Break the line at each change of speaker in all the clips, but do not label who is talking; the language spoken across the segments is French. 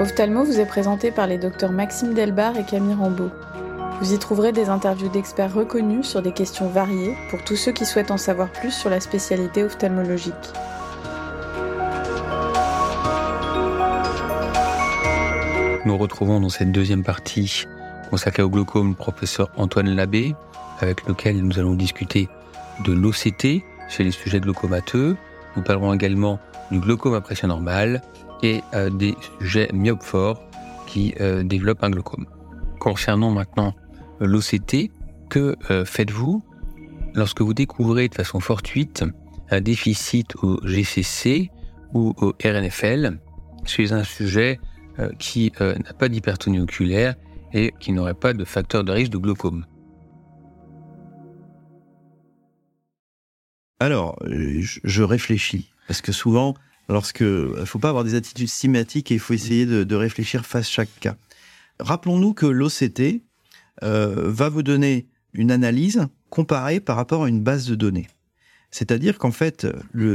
Ophthalmo vous est présenté par les docteurs Maxime Delbar et Camille Rambeau. Vous y trouverez des interviews d'experts reconnus sur des questions variées pour tous ceux qui souhaitent en savoir plus sur la spécialité ophtalmologique.
Nous retrouvons dans cette deuxième partie consacrée au glaucome le professeur Antoine Labbé, avec lequel nous allons discuter de l'OCT chez les sujets glaucomateux. Nous parlerons également du glaucome à pression normale et euh, des sujets myopes qui euh, développent un glaucome. Concernant maintenant l'OCT, que euh, faites-vous lorsque vous découvrez de façon fortuite un déficit au GCC ou au RNFL chez un sujet qui n'a pas d'hypertonie oculaire et qui n'aurait pas de facteur de risque de glaucome?
Alors, je réfléchis. Parce que souvent, lorsque, il faut pas avoir des attitudes schématiques et il faut essayer de, réfléchir face à chaque cas. Rappelons-nous que l'OCT euh, va vous donner une analyse comparée par rapport à une base de données. C'est-à-dire qu'en fait,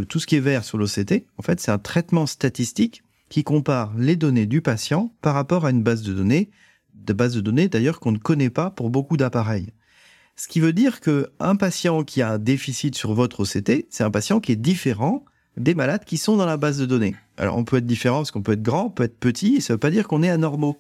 tout ce qui est vert sur l'OCT, en fait, c'est un traitement statistique qui compare les données du patient par rapport à une base de données, de base de données d'ailleurs qu'on ne connaît pas pour beaucoup d'appareils. Ce qui veut dire que un patient qui a un déficit sur votre OCT, c'est un patient qui est différent des malades qui sont dans la base de données. Alors on peut être différent parce qu'on peut être grand, on peut être petit, et ça ne veut pas dire qu'on est anormaux.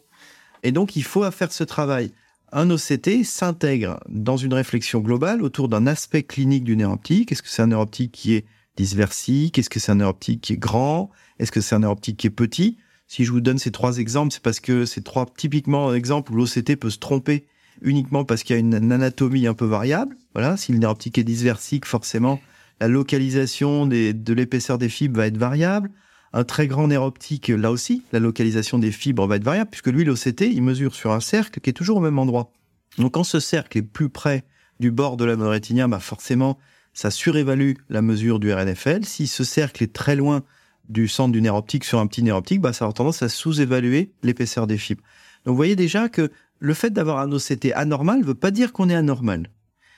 Et donc il faut faire ce travail. Un OCT s'intègre dans une réflexion globale autour d'un aspect clinique du nerf optique. Est-ce que c'est un nerf optique qui est dysversique Est-ce que c'est un nerf optique qui est grand? Est-ce que c'est un nerf optique qui est petit? Si je vous donne ces trois exemples, c'est parce que c'est trois typiquement exemples où l'OCT peut se tromper uniquement parce qu'il y a une anatomie un peu variable. Voilà, si le nerf optique est dysversique, forcément, la localisation de l'épaisseur des fibres va être variable. Un très grand nerf optique, là aussi, la localisation des fibres va être variable, puisque lui, l'OCT, il mesure sur un cercle qui est toujours au même endroit. Donc quand ce cercle est plus près du bord de la rétinien, bah forcément, ça surévalue la mesure du RNFL. Si ce cercle est très loin du centre du nerf optique sur un petit nerf optique, bah, ça a tendance à sous-évaluer l'épaisseur des fibres. Donc vous voyez déjà que le fait d'avoir un OCT anormal ne veut pas dire qu'on est anormal.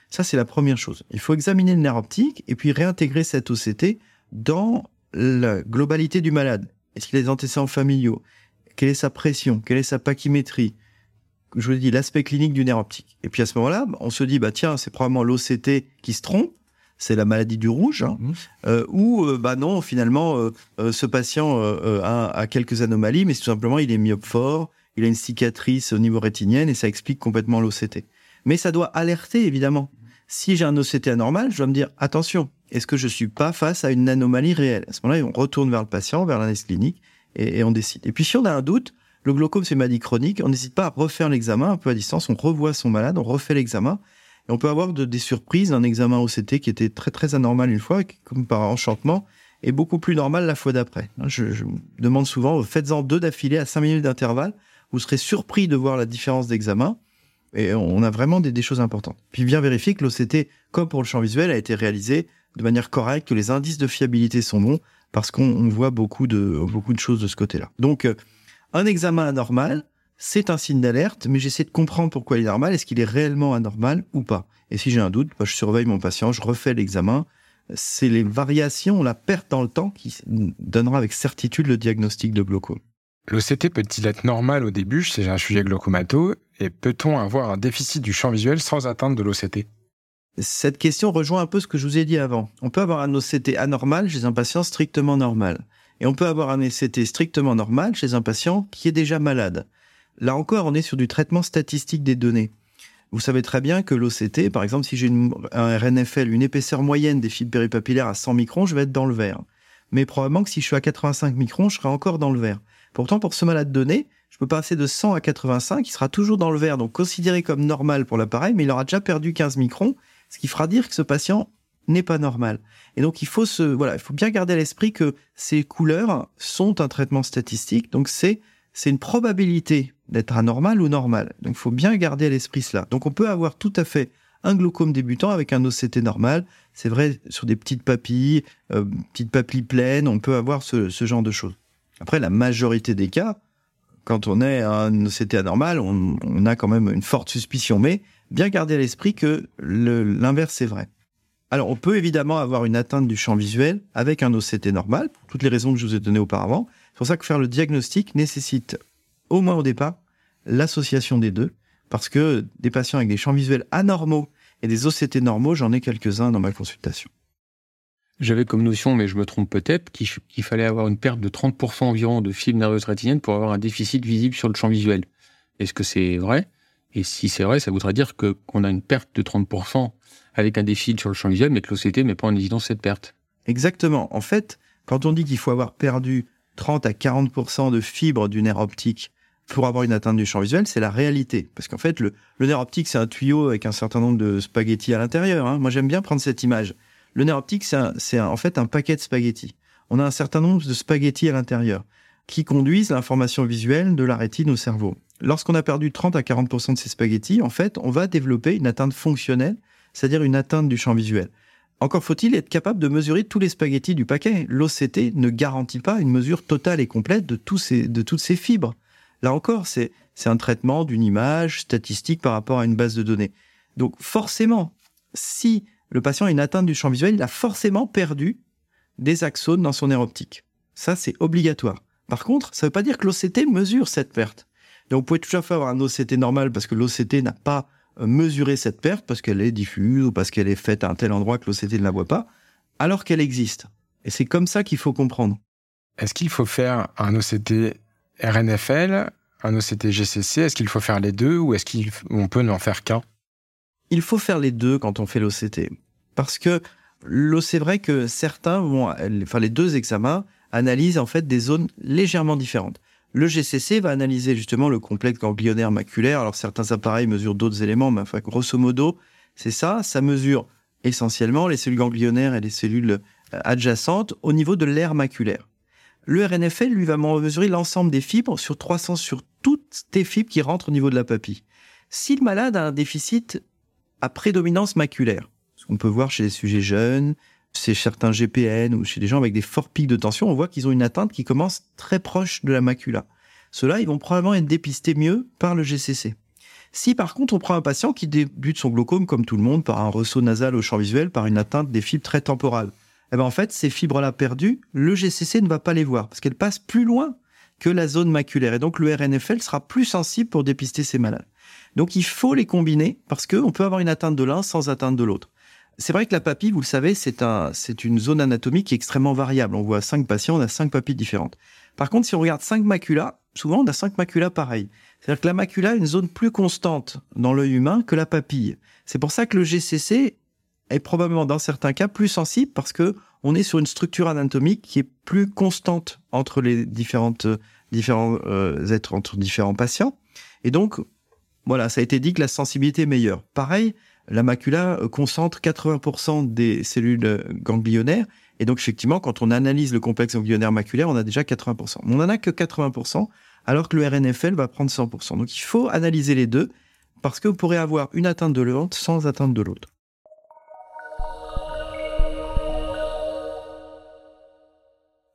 Ça, c'est la première chose. Il faut examiner le nerf optique et puis réintégrer cet OCT dans la globalité du malade. Est-ce qu'il a des antécédents familiaux? Quelle est sa pression? Quelle est sa pachymétrie? Je vous dis l'aspect clinique du nerf optique. Et puis à ce moment-là, on se dit, bah tiens, c'est probablement l'OCT qui se trompe, c'est la maladie du rouge, hein. mmh. euh, ou euh, bah non, finalement, euh, ce patient a, a, quelques anomalies, mais tout simplement il est myope fort, il a une cicatrice au niveau rétinienne et ça explique complètement l'OCT. Mais ça doit alerter évidemment. Si j'ai un OCT anormal, je dois me dire attention, est-ce que je suis pas face à une anomalie réelle? À ce moment-là, on retourne vers le patient, vers l'analyse clinique et, on décide. Et puis si on a un doute, le glaucome c'est une maladie chronique, on n'hésite pas à refaire l'examen un peu à distance, on revoit son malade, on refait l'examen et on peut avoir des surprises d'un examen OCT qui était très très anormal une fois, comme par enchantement, est beaucoup plus normal la fois d'après. Je, je demande souvent, faites-en deux d'affilée à 5 minutes d'intervalle, vous serez surpris de voir la différence d'examen. Et on a vraiment des, choses importantes. Puis bien vérifier que l'OCT, comme pour le champ visuel, a été réalisé de manière correcte, que les indices de fiabilité sont bons, parce qu'on voit beaucoup de, beaucoup de choses de ce côté-là. Donc, euh, un examen anormal, c'est un signe d'alerte, mais j'essaie de comprendre pourquoi il est normal, est-ce qu'il est réellement anormal ou pas? Et si j'ai un doute, bah, je surveille mon patient, je refais l'examen. C'est les variations, la perte dans le temps qui donnera avec certitude le diagnostic de glaucome.
L'OCT peut-il être normal au début? Chez un sujet glaucomato et peut-on avoir un déficit du champ visuel sans atteindre de l'OCT
Cette question rejoint un peu ce que je vous ai dit avant. On peut avoir un OCT anormal chez un patient strictement normal. Et on peut avoir un OCT strictement normal chez un patient qui est déjà malade. Là encore, on est sur du traitement statistique des données. Vous savez très bien que l'OCT, par exemple, si j'ai un RNFL, une épaisseur moyenne des fibres péripapillaires à 100 microns, je vais être dans le vert. Mais probablement que si je suis à 85 microns, je serai encore dans le vert. Pourtant, pour ce malade donné, je peux passer de 100 à 85, il sera toujours dans le vert, donc considéré comme normal pour l'appareil, mais il aura déjà perdu 15 microns, ce qui fera dire que ce patient n'est pas normal. Et donc, il faut voilà, il faut bien garder à l'esprit que ces couleurs sont un traitement statistique, donc c'est, c'est une probabilité d'être anormal ou normal. Donc, il faut bien garder à l'esprit cela. Donc, on peut avoir tout à fait un glaucome débutant avec un OCT normal. C'est vrai, sur des petites papilles, euh, petites papilles pleines, on peut avoir ce genre de choses. Après, la majorité des cas, quand on est un OCT anormal, on, on, a quand même une forte suspicion. Mais bien garder à l'esprit que l'inverse est vrai. Alors, on peut évidemment avoir une atteinte du champ visuel avec un OCT normal, pour toutes les raisons que je vous ai données auparavant. C'est pour ça que faire le diagnostic nécessite au moins au départ, l'association des deux, parce que des patients avec des champs visuels anormaux et des OCT normaux, j'en ai quelques-uns dans ma consultation.
J'avais comme notion, mais je me trompe peut-être, qu'il fallait avoir une perte de 30% environ de fibres nerveuses rétiniennes pour avoir un déficit visible sur le champ visuel. Est-ce que c'est vrai? Et si c'est vrai, ça voudrait dire que qu'on a une perte de 30% avec un déficit sur le champ visuel, mais que l'OCT met pas en évidence cette perte.
Exactement. En fait, quand on dit qu'il faut avoir perdu 30 à 40% de fibres du nerf optique pour avoir une atteinte du champ visuel, c'est la réalité. Parce qu'en fait, le, nerf optique, c'est un tuyau avec un certain nombre de spaghettis à l'intérieur. Hein. Moi, j'aime bien prendre cette image. Le nerf optique, c'est en fait un paquet de spaghettis. On a un certain nombre de spaghettis à l'intérieur qui conduisent l'information visuelle de la rétine au cerveau. Lorsqu'on a perdu 30 à 40% de ces spaghettis, en fait, on va développer une atteinte fonctionnelle, c'est-à-dire une atteinte du champ visuel. Encore faut-il être capable de mesurer tous les spaghettis du paquet. L'OCT ne garantit pas une mesure totale et complète de, tous ces, de toutes ces fibres. Là encore, c'est un traitement d'une image statistique par rapport à une base de données. Donc forcément, si le patient a une atteinte du champ visuel, il a forcément perdu des axones dans son aire optique. Ça, c'est obligatoire. Par contre, ça ne veut pas dire que l'OCT mesure cette perte. Donc, vous pouvez toujours faire avoir un OCT normal parce que l'OCT n'a pas euh, mesuré cette perte parce qu'elle est diffuse ou parce qu'elle est faite à un tel endroit que l'OCT ne la voit pas, alors qu'elle existe. Et c'est comme ça qu'il faut comprendre.
Est-ce qu'il faut faire un OCT RNFL, un OCT GCC Est-ce qu'il faut faire les deux ou est-ce qu'on peut n'en faire qu'un?
Il faut faire les deux quand on fait l'OCT. Parce que c'est vrai que certains vont, enfin les deux examens analysent en fait des zones légèrement différentes. Le GCC va analyser justement le complexe ganglionnaire maculaire. Alors certains appareils mesurent d'autres éléments, mais enfin grosso modo, c'est ça. Ça mesure essentiellement les cellules ganglionnaires et les cellules euh, adjacentes au niveau de l'aire maculaire. Le RNFL, lui, va mesurer l'ensemble des fibres sur 300 sur toutes les fibres qui rentrent au niveau de la papille. Si le malade a un déficit à prédominance maculaire, ce qu'on peut voir chez les sujets jeunes, chez certains GPN ou chez des gens avec des forts pics de tension, on voit qu'ils ont une atteinte qui commence très proche de la macula. Ceux-là, ils vont probablement être dépistés mieux par le GCC. Si par contre on prend un patient qui débute son glaucome comme tout le monde par un ressaut nasal au champ visuel, par une atteinte des fibres très temporales, eh ben en fait, ces fibres-là perdues, le GCC ne va pas les voir parce qu'elles passent plus loin que la zone maculaire. Et donc, le RNFL sera plus sensible pour dépister ces malades. Donc, il faut les combiner parce qu'on peut avoir une atteinte de l'un sans atteinte de l'autre. C'est vrai que la papille, vous le savez, c'est un, c'est une zone anatomique qui est extrêmement variable. On voit cinq patients, on a cinq papilles différentes. Par contre, si on regarde cinq maculas, souvent on a cinq maculas pareils. C'est-à-dire que la macula est une zone plus constante dans l'œil humain que la papille. C'est pour ça que le GCC est probablement dans certains cas plus sensible parce que on est sur une structure anatomique qui est plus constante entre les différentes différents euh, êtres entre différents patients et donc voilà ça a été dit que la sensibilité est meilleure. Pareil la macula euh, concentre 80% des cellules euh, ganglionnaires. Et donc effectivement quand on analyse le complexe ganglionnaire maculaire on a déjà 80% on n'en a que 80% alors que le RNFL va prendre 100% donc il faut analyser les deux parce que vous pourrez avoir une atteinte de l'un sans atteinte de l'autre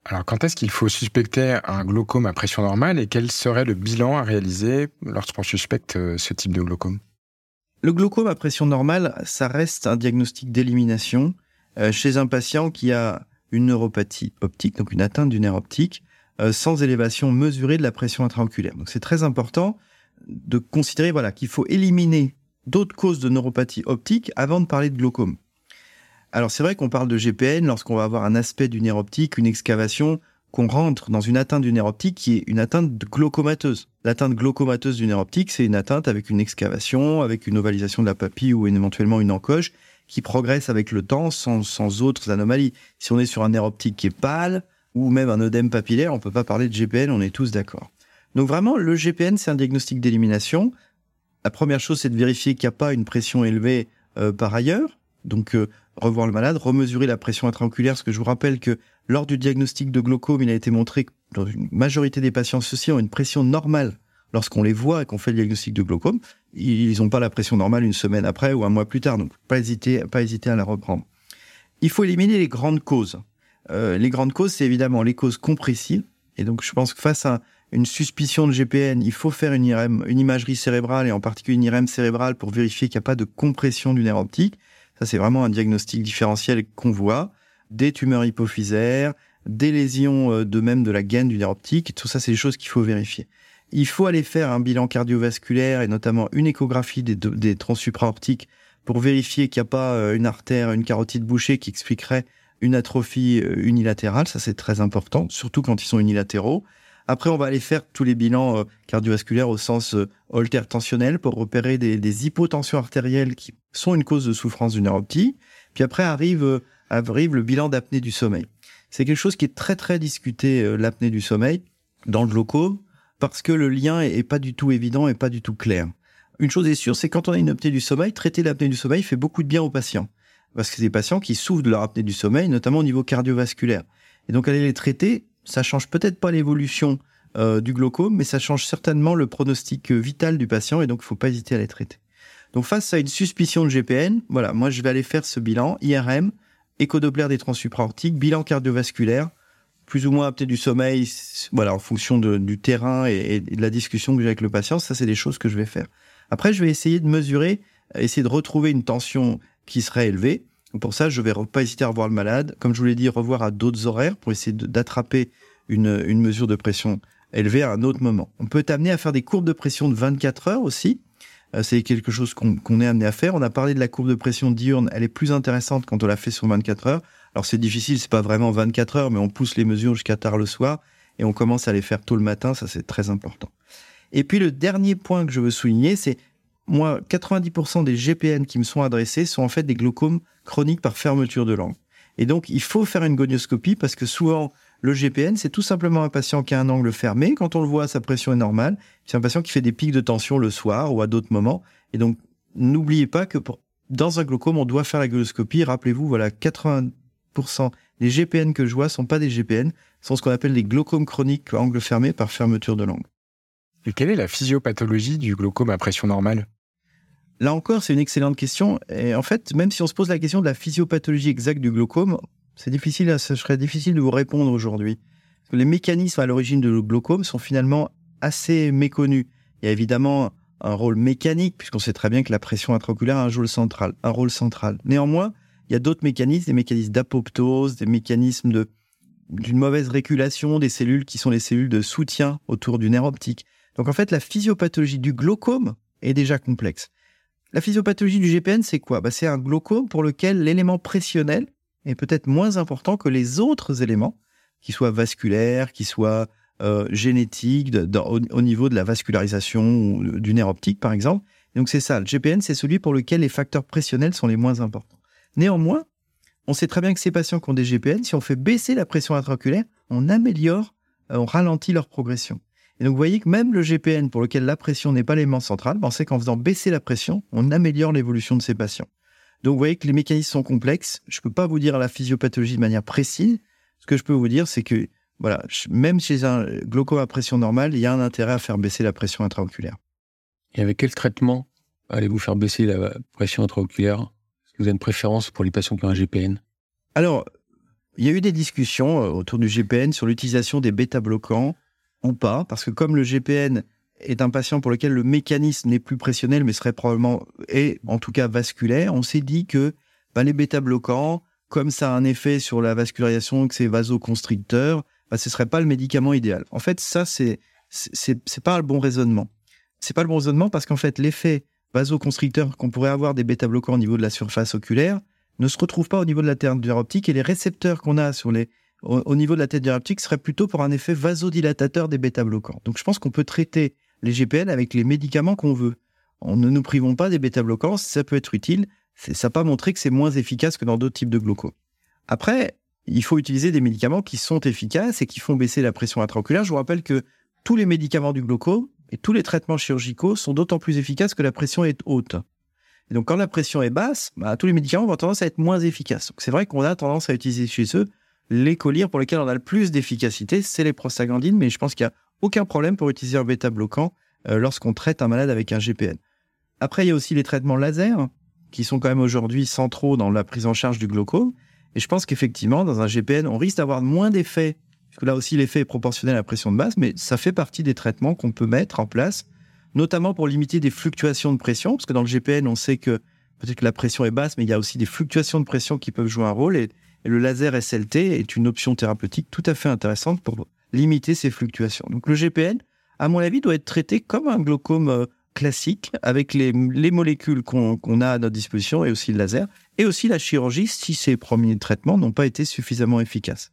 Alors, quand est-ce qu'il faut suspecter un glaucome à pression normale et quel serait le bilan à réaliser lorsqu'on suspecte euh, ce type de glaucome?
Le glaucome à pression normale, ça reste un diagnostic d'élimination euh, chez un patient qui a une neuropathie optique, donc une atteinte du nerf optique, euh, sans élévation mesurée de la pression intraoculaire. Donc, c'est très important de considérer voilà qu'il faut éliminer d'autres causes de neuropathie optique avant de parler de glaucome. Alors c'est vrai qu'on parle de GPN lorsqu'on va avoir un aspect du nerf optique, une excavation, qu'on rentre dans une atteinte du nerf optique qui est une atteinte glaucomateuse. L'atteinte glaucomateuse du nerf optique, c'est une atteinte avec une excavation, avec une ovalisation de la papille ou éventuellement une encoche qui progresse avec le temps sans, autres anomalies. Si on est sur un nerf optique qui est pâle ou même un œdème papillaire, on peut pas parler de GPN, on est tous d'accord. Donc vraiment, le GPN, c'est un diagnostic d'élimination. La première chose, c'est de vérifier qu'il n'y a pas une pression élevée euh, par ailleurs. Donc, euh, revoir le malade, remesurer la pression intraoculaire, parce que je vous rappelle que lors du diagnostic de glaucome, il a été montré que dans une majorité des patients, ceux-ci ont une pression normale lorsqu'on les voit et qu'on fait le diagnostic de glaucome. Ils n'ont pas la pression normale une semaine après ou un mois plus tard, donc pas hésiter, pas hésiter à la reprendre. Il faut éliminer les grandes causes. Euh, les grandes causes, c'est évidemment les causes compressives. Et donc, je pense que face à une suspicion de GPN, il faut faire une IRM, une imagerie cérébrale et en particulier une IRM cérébrale pour vérifier qu'il n'y a pas de compression du nerf optique. Ça, c'est vraiment un diagnostic différentiel qu'on voit. Des tumeurs hypophysaires, des lésions euh, de même de la gaine du nerf optique. Tout ça, c'est des choses qu'il faut vérifier. il faut aller faire un bilan cardiovasculaire et notamment une échographie des, des troncs pour vérifier qu'il n'y a pas euh, une artère, une carotide bouchée qui expliquerait une atrophie euh, unilatérale. Ça, c'est très important, surtout quand ils sont unilatéraux. Après, on va aller faire tous les bilans euh, cardiovasculaires au sens holter tensionnel pour repérer des, hypotensions artérielles qui sont une cause de souffrance du nerf Puis après arrive, arrive le bilan d'apnée du sommeil. C'est quelque chose qui est très très discuté, l'apnée du sommeil, dans le glaucome, parce que le lien est pas du tout évident et pas du tout clair une chose est sûre, c'est quand on a une apnée du sommeil, traiter l'apnée du sommeil fait beaucoup de bien aux patients. Parce que c'est des patients qui souffrent de leur apnée du sommeil, notamment au niveau cardiovasculaire. Et donc aller les traiter, ça change peut-être pas l'évolution euh, du glaucome, mais ça change certainement le pronostic vital du patient, et donc il faut pas hésiter à les traiter. Donc face à une suspicion de GPN, voilà, moi je vais aller faire ce bilan, IRM, échodoppler des troncs supraortiques, bilan cardiovasculaire, plus ou moins apnée du sommeil, voilà, en fonction du terrain et, et, de la discussion que j'ai avec le patient, ça c'est des choses que je vais faire. Après, je vais essayer de mesurer, essayer de retrouver une tension qui serait élevée. Pour ça, je vais pas hésiter à revoir le malade. Comme je vous l'ai dit, revoir à d'autres horaires pour essayer d'attraper une, une mesure de pression élevée à un autre moment. On peut amené à faire des courbes de pression de 24 heures aussi. Euh, c'est quelque chose qu'on est amené à faire. On a parlé de la courbe de pression diurne. Elle est plus intéressante quand on la fait sur 24 heures. Alors c'est difficile, c'est pas vraiment 24 heures, mais on pousse les mesures jusqu'à tard le soir et on commence à les faire tôt le matin. Ça, c'est très important. Et puis le dernier point que je veux souligner, c'est moi, 90% des GPN qui me sont adressés sont en fait des glaucomes chroniques par fermeture de langue. Et donc, il faut faire une gonioscopie parce que souvent, le GPN, c'est tout simplement un patient qui a un angle fermé. Quand on le voit, sa pression est normale. C'est un patient qui fait des pics de tension le soir ou à d'autres moments. Et donc, n'oubliez pas que dans un glaucome, on doit faire la gonioscopie. Rappelez-vous, voilà, 80% des GPN que je vois sont pas des GPN, sont ce qu'on appelle des glaucomes chroniques angle fermé par fermeture de langue.
Et quelle est la physiopathologie du glaucome à pression normale?
Là encore, c'est une excellente question. Et en fait, même si on se pose la question de la physiopathologie exacte du glaucome, c'est difficile, ce serait difficile de vous répondre aujourd'hui. Les mécanismes à l'origine de glaucome sont finalement assez méconnus. Il y a évidemment un rôle mécanique, puisqu'on sait très bien que la pression intraoculaire a un rôle central. Un rôle central. Néanmoins, il y a d'autres mécanismes, des mécanismes d'apoptose, des mécanismes de d'une mauvaise régulation des cellules qui sont les cellules de soutien autour du nerf optique. Donc en fait, la physiopathologie du glaucome est déjà complexe. La physiopathologie du GPN, c'est quoi? Bah, C'est un glaucome pour lequel l'élément pressionnel est peut-être moins important que les autres éléments, qui soient vasculaires, qui soient euh, génétiques, au, niveau de la vascularisation du nerf optique, par exemple. donc c'est ça, le GPN, c'est celui pour lequel les facteurs pressionnels sont les moins importants. Néanmoins, on sait très bien que ces patients qui ont des GPN, si on fait baisser la pression intraoculaire, on améliore, euh, on ralentit leur progression. Et donc, vous voyez que même le GPN, pour lequel la pression n'est pas l'élément central, ben, on sait qu'en faisant baisser la pression, on améliore l'évolution de ces patients. Donc, vous voyez que les mécanismes sont complexes. Je ne peux pas vous dire la physiopathologie de manière précise. Ce que je peux vous dire, c'est que, voilà, même chez un glaucome à pression normale, il y a un intérêt à faire baisser la pression intraoculaire.
Et avec quel traitement allez-vous faire baisser la pression intraoculaire? Est-ce que vous avez une préférence pour les patients qui ont un GPN
Alors, il y a eu des discussions euh, autour du GPN sur l'utilisation des bêta-bloquants ou pas, parce que comme le GPN est un patient pour lequel le mécanisme n'est plus pressionnel, mais serait probablement, et en tout cas vasculaire, on s'est dit que bah, les bêta-bloquants, comme ça a un effet sur la vascularisation, que c'est vasoconstricteur, bah, ce serait pas le médicament idéal. En fait, ça, c'est, c'est, pas le bon raisonnement. C'est pas le bon raisonnement parce qu'en fait, l'effet vasoconstricteur qu'on pourrait avoir des bêta-bloquants au niveau de la surface oculaire ne se retrouve pas au niveau de la terre optique et les récepteurs qu'on a sur les au, niveau de la tête diurétique serait plutôt pour un effet vasodilatateur des bêta-bloquants. Donc je pense qu'on peut traiter les GPN avec les médicaments qu'on veut. On ne nous privons pas des bêta-bloquants, ça peut être utile. Ça n'a pas montré que c'est moins efficace que dans d'autres types de glaucome. Après, il faut utiliser des médicaments qui sont efficaces et qui font baisser la pression intraoculaire. Je vous rappelle que tous les médicaments du glaucome et tous les traitements chirurgicaux sont d'autant plus efficaces que la pression est haute. Donc quand la pression est basse, bah, tous les médicaments vont tendance à être moins efficaces. Donc c'est vrai qu'on a tendance à utiliser chez eux les pour lesquels on a le plus d'efficacité, c'est les prostaglandines, mais je pense qu'il n'y a aucun problème pour utiliser un bêta-bloquant euh, lorsqu'on traite un malade avec un GPN. Après, il y a aussi les traitements laser, qui sont quand même aujourd'hui centraux dans la prise en charge du glaucome. Et je pense qu'effectivement, dans un GPN, on risque d'avoir moins d'effets, puisque là aussi l'effet est proportionnel à la pression de base, mais ça fait partie des traitements qu'on peut mettre en place, notamment pour limiter des fluctuations de pression, parce que dans le GPN, on sait que peut-être que la pression est basse, mais il y a aussi des fluctuations de pression qui peuvent jouer un rôle. Et le laser SLT est une option thérapeutique tout à fait intéressante pour limiter ces fluctuations. Donc le GPN à mon avis, doit être traité comme un glaucome euh, classique, avec les, molécules qu'on a à notre disposition et aussi le laser, et aussi la chirurgie si ces premiers traitements n'ont pas été suffisamment efficaces.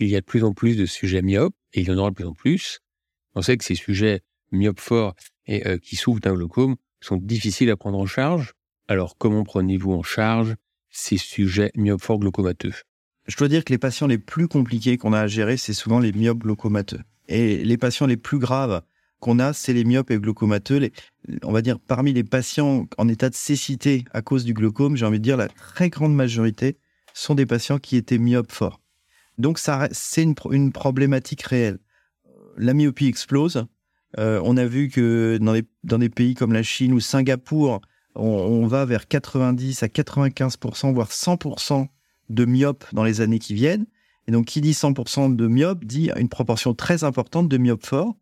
Il y a de plus en plus de sujets myopes, et il y en aura de plus en plus. On sait que ces sujets myopes forts et euh, qui souffrent d'un glaucome sont difficiles à prendre en charge. Alors comment prenez-vous en charge ces sujets myopes glaucomateux
Je dois dire que les patients les plus compliqués qu'on a à gérer, c'est souvent les myopes glaucomateux. Et les patients les plus graves qu'on a, c'est les myopes et glaucomateux. On va dire parmi les patients en état de cécité à cause du glaucome, j'ai envie de dire la très grande majorité sont des patients qui étaient myopes forts. Donc ça, c'est une, problématique réelle. La myopie explose. Euh, on a vu que dans, des pays comme la Chine ou Singapour, on, va vers 90 à 95%, voire 100% de myopes dans les années qui viennent. Et donc, qui dit 100% de myopes dit une proportion très importante de myopes forts.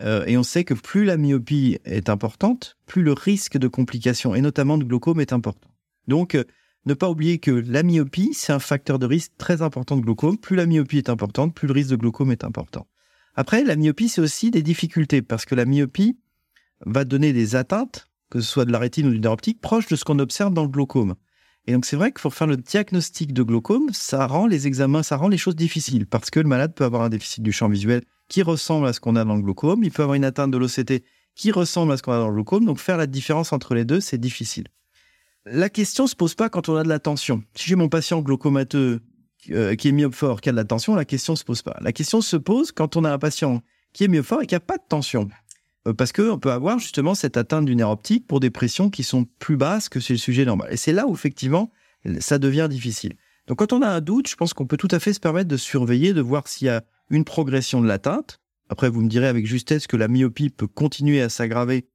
Euh, et on sait que plus la myopie est importante, plus le risque de complications, et notamment de glaucome, est important. Donc, euh, ne pas oublier que la myopie, c'est un facteur de risque très important de glaucome. Plus la myopie est importante, plus le risque de glaucome est important. Après, la myopie, c'est aussi des difficultés, parce que la myopie va donner des atteintes que ce soit de la rétine ou du nerf optique, proche de ce qu'on observe dans le glaucome. Et donc c'est vrai que pour faire le diagnostic de glaucome, ça rend les examens, ça rend les choses difficiles parce que le malade peut avoir un déficit du champ visuel qui ressemble à ce qu'on a dans le glaucome, il peut avoir une atteinte de l'OCT qui ressemble à ce qu'on a dans le glaucome, donc faire la différence entre les deux, c'est difficile. La question se pose pas quand on a de la tension. Si j'ai mon patient glaucomateux euh, qui est myope fort, qui a de la tension, la question se pose pas. La question se pose quand on a un patient qui est myope fort et qui a pas de tension. Euh, parce qu'on peut avoir justement cette atteinte du nerf optique pour des pressions qui sont plus basses que chez le sujet normal. Et c'est là où effectivement ça devient difficile. Donc quand on a un doute, je pense qu'on peut tout à fait se permettre de surveiller, de voir s'il y a une progression de l'atteinte. Après, vous me direz avec justesse que la myopie peut continuer à s'aggraver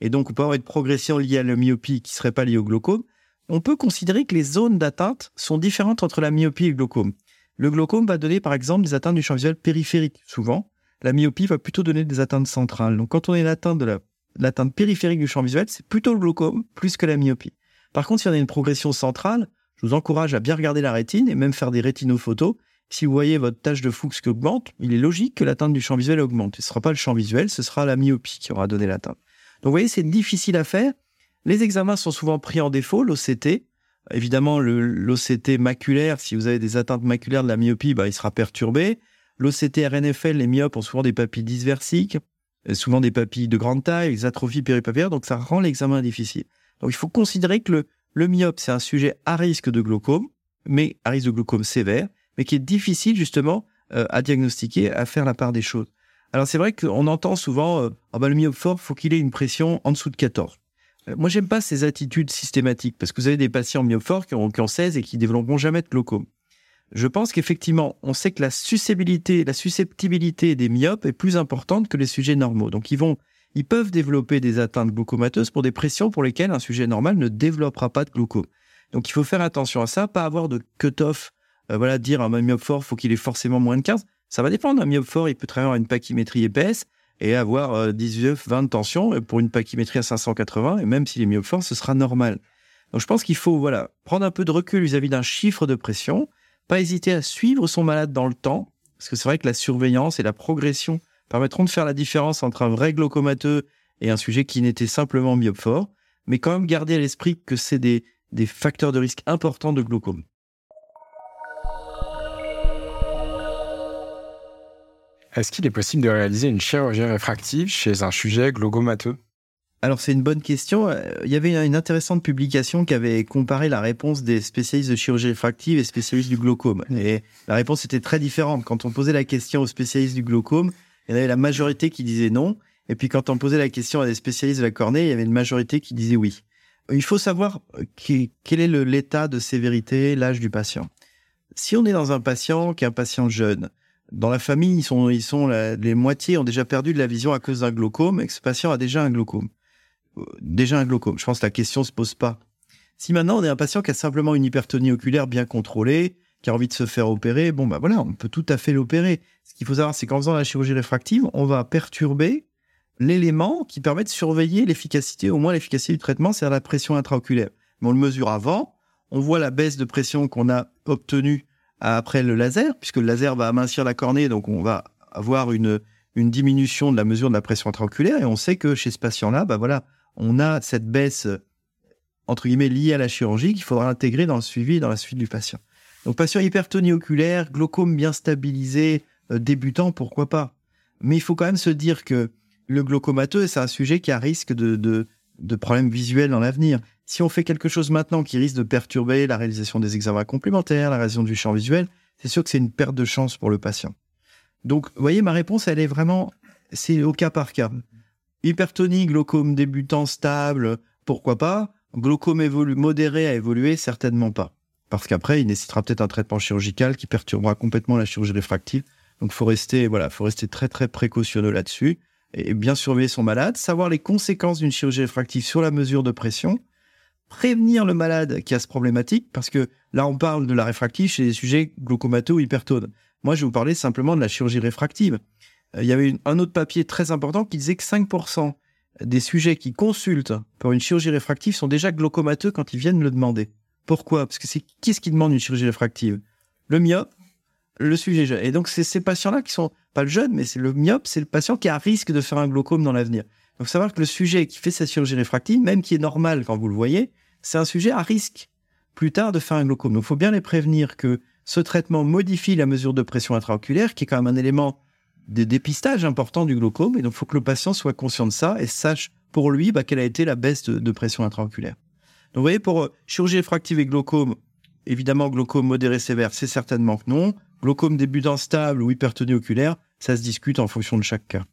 et donc on peut avoir une progression liée à la myopie qui serait pas liée au glaucome. On peut considérer que les zones d'atteinte sont différentes entre la myopie et le glaucome. Le glaucome va donner par exemple des atteintes du champ visuel périphérique, souvent, la myopie va plutôt donner des atteintes centrales. Donc quand on est l'atteinte de l'atteinte périphérique du champ visuel, c'est plutôt le glaucome plus que la myopie. Par contre, si on a une progression centrale, je vous encourage à bien regarder la rétine et même faire des rétinophotos. Si vous voyez votre tâche de Fuchs qui augmente, il est logique que l'atteinte du champ visuel augmente. Ce ne sera pas le champ visuel, ce sera la myopie qui aura donné l'atteinte. Donc vous voyez, c'est difficile à faire. Les examens sont souvent pris en défaut, l'OCT. Évidemment, l'OCT maculaire, si vous avez des atteintes maculaires de la myopie, bah, il sera perturbé. L'OCT RNFL, les myopes ont souvent des papilles dysversiques, euh, souvent des papilles de grande taille, des atrophies péripapillaires, donc ça rend l'examen difficile. Donc il faut considérer que le, le myope, c'est un sujet à risque de glaucome, mais à risque de glaucome sévère, mais qui est difficile justement euh, à diagnostiquer, à faire la part des choses. Alors c'est vrai qu'on entend souvent, euh, ben, le myope fort, faut qu'il ait une pression en dessous de 14. Moi, j'aime pas ces attitudes systématiques, parce que vous avez des patients myopes forts qui ont, qui ont 16 et qui développeront jamais de glaucome je pense qu'effectivement, on sait que la susceptibilité, la susceptibilité des myopes est plus importante que les sujets normaux. Donc, ils vont, ils peuvent développer des atteintes glaucomateuses pour des pressions pour lesquelles un sujet normal ne développera pas de glaucome. Donc, il faut faire attention à ça, pas avoir de cut-off, euh, voilà, dire un myope fort, faut qu'il ait forcément moins de 15. Ça va dépendre. Un myope fort, il peut travailler une pachymétrie épaisse et avoir 19, 20 tensions pour une pachymétrie à 580. Et même s'il est myope fort, ce sera normal. Donc, je pense qu'il faut, voilà, prendre un peu de recul vis-à-vis d'un chiffre de pression pas hésiter à suivre son malade dans le temps, parce que c'est vrai que la surveillance et la progression permettront de faire la différence entre un vrai glaucomateux et un sujet qui n'était simplement myope fort, mais quand même garder à l'esprit que c'est des, des facteurs de risque importants de glaucome.
Est-ce qu'il est possible de réaliser une chirurgie réfractive chez un sujet glaucomateux
alors c'est une bonne question. Euh, il y avait une intéressante publication qui avait comparé la réponse des spécialistes de chirurgie réfractive et spécialistes du glaucome. Et la réponse était très différente. Quand on posait la question aux spécialistes du glaucome, il y en avait la majorité qui disait non. Et puis quand on posait la question à des spécialistes de la cornée, il y avait une majorité qui disait oui. Il faut savoir euh, quel est l'état de sévérité, l'âge du patient. Si on est dans un patient qui est un patient jeune, dans la famille, ils sont, les moitiés ont déjà perdu de la vision à cause d'un glaucome et que ce patient a déjà un glaucome déjà un glaucome. Je pense que la question se pose pas. Si maintenant on est un patient qui a simplement une hypertonie oculaire bien contrôlée, qui a envie de se faire opérer, bon bah voilà, on peut tout à fait l'opérer. Ce qu'il faut savoir, c'est qu'en faisant la chirurgie réfractive, on va perturber l'élément qui permet de surveiller l'efficacité, au moins l'efficacité du traitement, c'est la pression intraoculaire. Mais on le mesure avant, on voit la baisse de pression qu'on a obtenue après le laser, puisque le laser va amincir la cornée, donc on va avoir une, une diminution de la mesure de la pression intraoculaire, et on sait que chez ce patient-là, bah voilà, on a cette baisse entre guillemets liée à la chirurgie qu'il faudra intégrer dans le suivi, dans la suite du patient. Donc patient hypertonie oculaire, glaucome bien stabilisé, euh, débutant, pourquoi pas. Mais il faut quand même se dire que le glaucomateux, c'est un sujet qui a risque de, de, de problèmes visuels dans l'avenir. Si on fait quelque chose maintenant qui risque de perturber la réalisation des examens complémentaires, la réalisation du champ visuel, c'est sûr que c'est une perte de chance pour le patient. Donc, vous voyez, ma réponse, elle est vraiment, c'est au cas par cas. Hypertonie, glaucome débutant stable, pourquoi pas Glaucome modéré à évoluer, certainement pas. Parce qu'après, il nécessitera peut-être un traitement chirurgical qui perturbera complètement la chirurgie réfractive. Donc, faut rester, voilà, faut rester très, très précautionneux là-dessus et bien surveiller son malade, savoir les conséquences d'une chirurgie réfractive sur la mesure de pression, prévenir le malade qui a ce problématique, parce que là, on parle de la réfractive chez les sujets glaucomateux ou hypertones. Moi, je vais vous parler simplement de la chirurgie réfractive. Euh, il y avait un autre papier très important qui disait que 5% des sujets qui consultent pour une chirurgie réfractive sont déjà glaucomateux quand ils viennent le demander. Pourquoi? Parce que c'est qui ce qui demande une chirurgie réfractive? Le myope, le sujet jeune. Et donc, c'est ces patients-là qui sont pas le jeune, mais c'est le myope, c'est le patient qui a risque de faire un glaucome dans l'avenir. Donc, savoir que le sujet qui fait sa chirurgie réfractive, même qui est normal quand vous le voyez, c'est un sujet à risque plus tard de faire un glaucome. Donc, il faut bien les prévenir que ce traitement modifie la mesure de pression intraoculaire, qui est quand même un élément de dépistage important du glaucome. Et donc, il faut que le patient soit conscient de ça et sache pour lui bah, quelle a été la baisse de, pression intraoculaire. Donc, vous voyez, pour euh, chirurgie réfractive et glaucome, évidemment, glaucome modéré sévère, c'est certainement que non. Glaucome débutant stable ou hypertonie oculaire, ça se discute en fonction de chaque cas.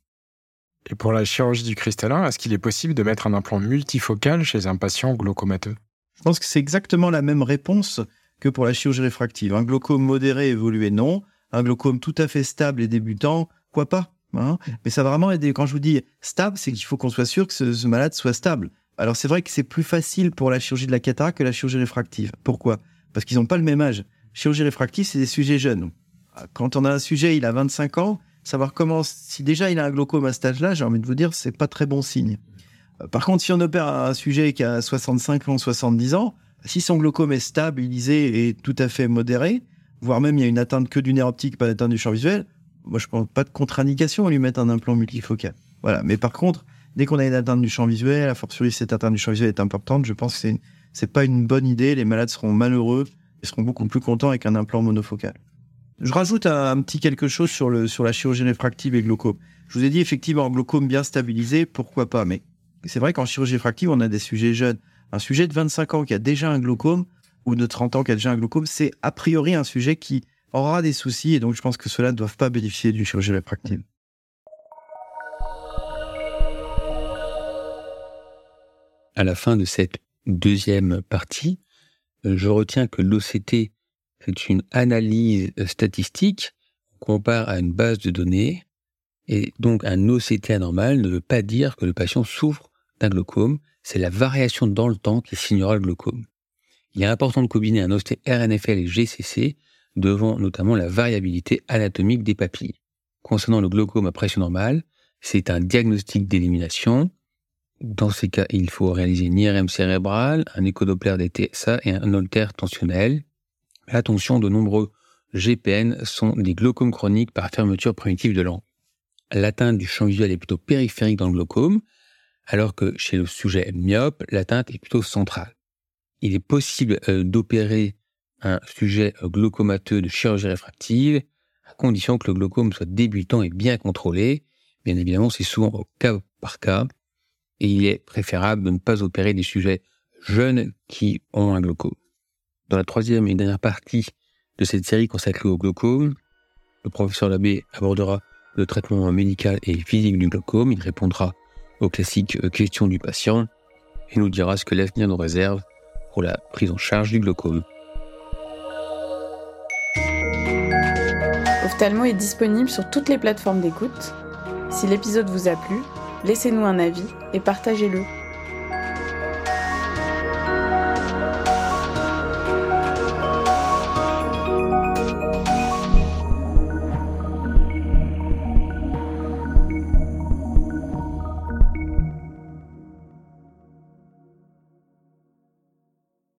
Et pour la chirurgie du cristallin, est-ce qu'il est possible de mettre un implant multifocal chez un patient glaucomateux?
Je pense que c'est exactement la même réponse que pour la chirurgie réfractive. Un glaucome modéré évolué, non. Un glaucome tout à fait stable et débutant, quoi pas hein Mais ça va vraiment aider. Quand je vous dis stable, c'est qu'il faut qu'on soit sûr que ce, malade soit stable. Alors c'est vrai que c'est plus facile pour la chirurgie de la cataracte que la chirurgie réfractive. Pourquoi? Parce qu'ils n'ont pas le même âge. Chirurgie réfractive, c'est des sujets jeunes. Quand on a un sujet, il a 25 ans, savoir comment, si déjà il a un glaucome à cet âge-là, j'ai envie de vous dire, c'est pas très bon signe. Euh, par contre, si on opère un sujet qui a 65 ans, 70 ans, si son glaucome est stabilisé et tout à fait modéré, voire même il y a une atteinte que du nerf optique, pas d'atteinte du champ visuel, moi je pense pas de contre-indication à lui mettre un implant multifocal. Voilà. Mais par contre, dès qu'on a une atteinte du champ visuel, a fortiori cette atteinte du champ visuel est importante, je pense que c'est c'est pas une bonne idée. Les malades seront malheureux et seront beaucoup plus contents avec un implant monofocal. Je rajoute un, petit quelque chose sur, le, sur la chirurgie réfractive et glaucome. Je vous ai dit effectivement, glaucome bien stabilisé, pourquoi pas, mais c'est vrai qu'en chirurgie réfractive, on a des sujets jeunes. Un sujet de 25 ans qui a déjà un glaucome ou de 30 ans qui a déjà un glaucome, c'est a priori un sujet qui aura des soucis et donc je pense que ceux-là ne doivent pas bénéficier d'une chirurgie réfractive.
À la fin de cette deuxième partie, je retiens que l'OCT c'est une analyse statistique. On compare à une base de données. Et donc, un OCT anormal ne veut pas dire que le patient souffre d'un glaucome. C'est la variation dans le temps qui signera le glaucome. Il est important de combiner un OCT RNFL et GCC devant notamment la variabilité anatomique des papilles. Concernant le glaucome à pression normale, c'est un diagnostic d'élimination. Dans ces cas, il faut réaliser une IRM cérébrale, un échodoppler des TSA et un holter tensionnel. Attention, de nombreux GPN sont des glaucomes chroniques par fermeture primitive de l'an. L'atteinte du champ visuel est plutôt périphérique dans le glaucome, alors que chez le sujet myope, l'atteinte est plutôt centrale. Il est possible euh, d'opérer un sujet glaucomateux de chirurgie réfractive, à condition que le glaucome soit débutant et bien contrôlé. Bien évidemment, c'est souvent au cas par cas, et il est préférable de ne pas opérer des sujets jeunes qui ont un glaucome. Dans la troisième et dernière partie de cette série consacrée au glaucome, le professeur Labbé abordera le traitement médical et physique du glaucome. Il répondra aux classiques questions du patient et nous dira ce que l'avenir nous réserve pour la prise en charge du glaucome.
Ophthalmo est disponible sur toutes les plateformes d'écoute. Si l'épisode vous a plu, laissez-nous un avis et partagez-le.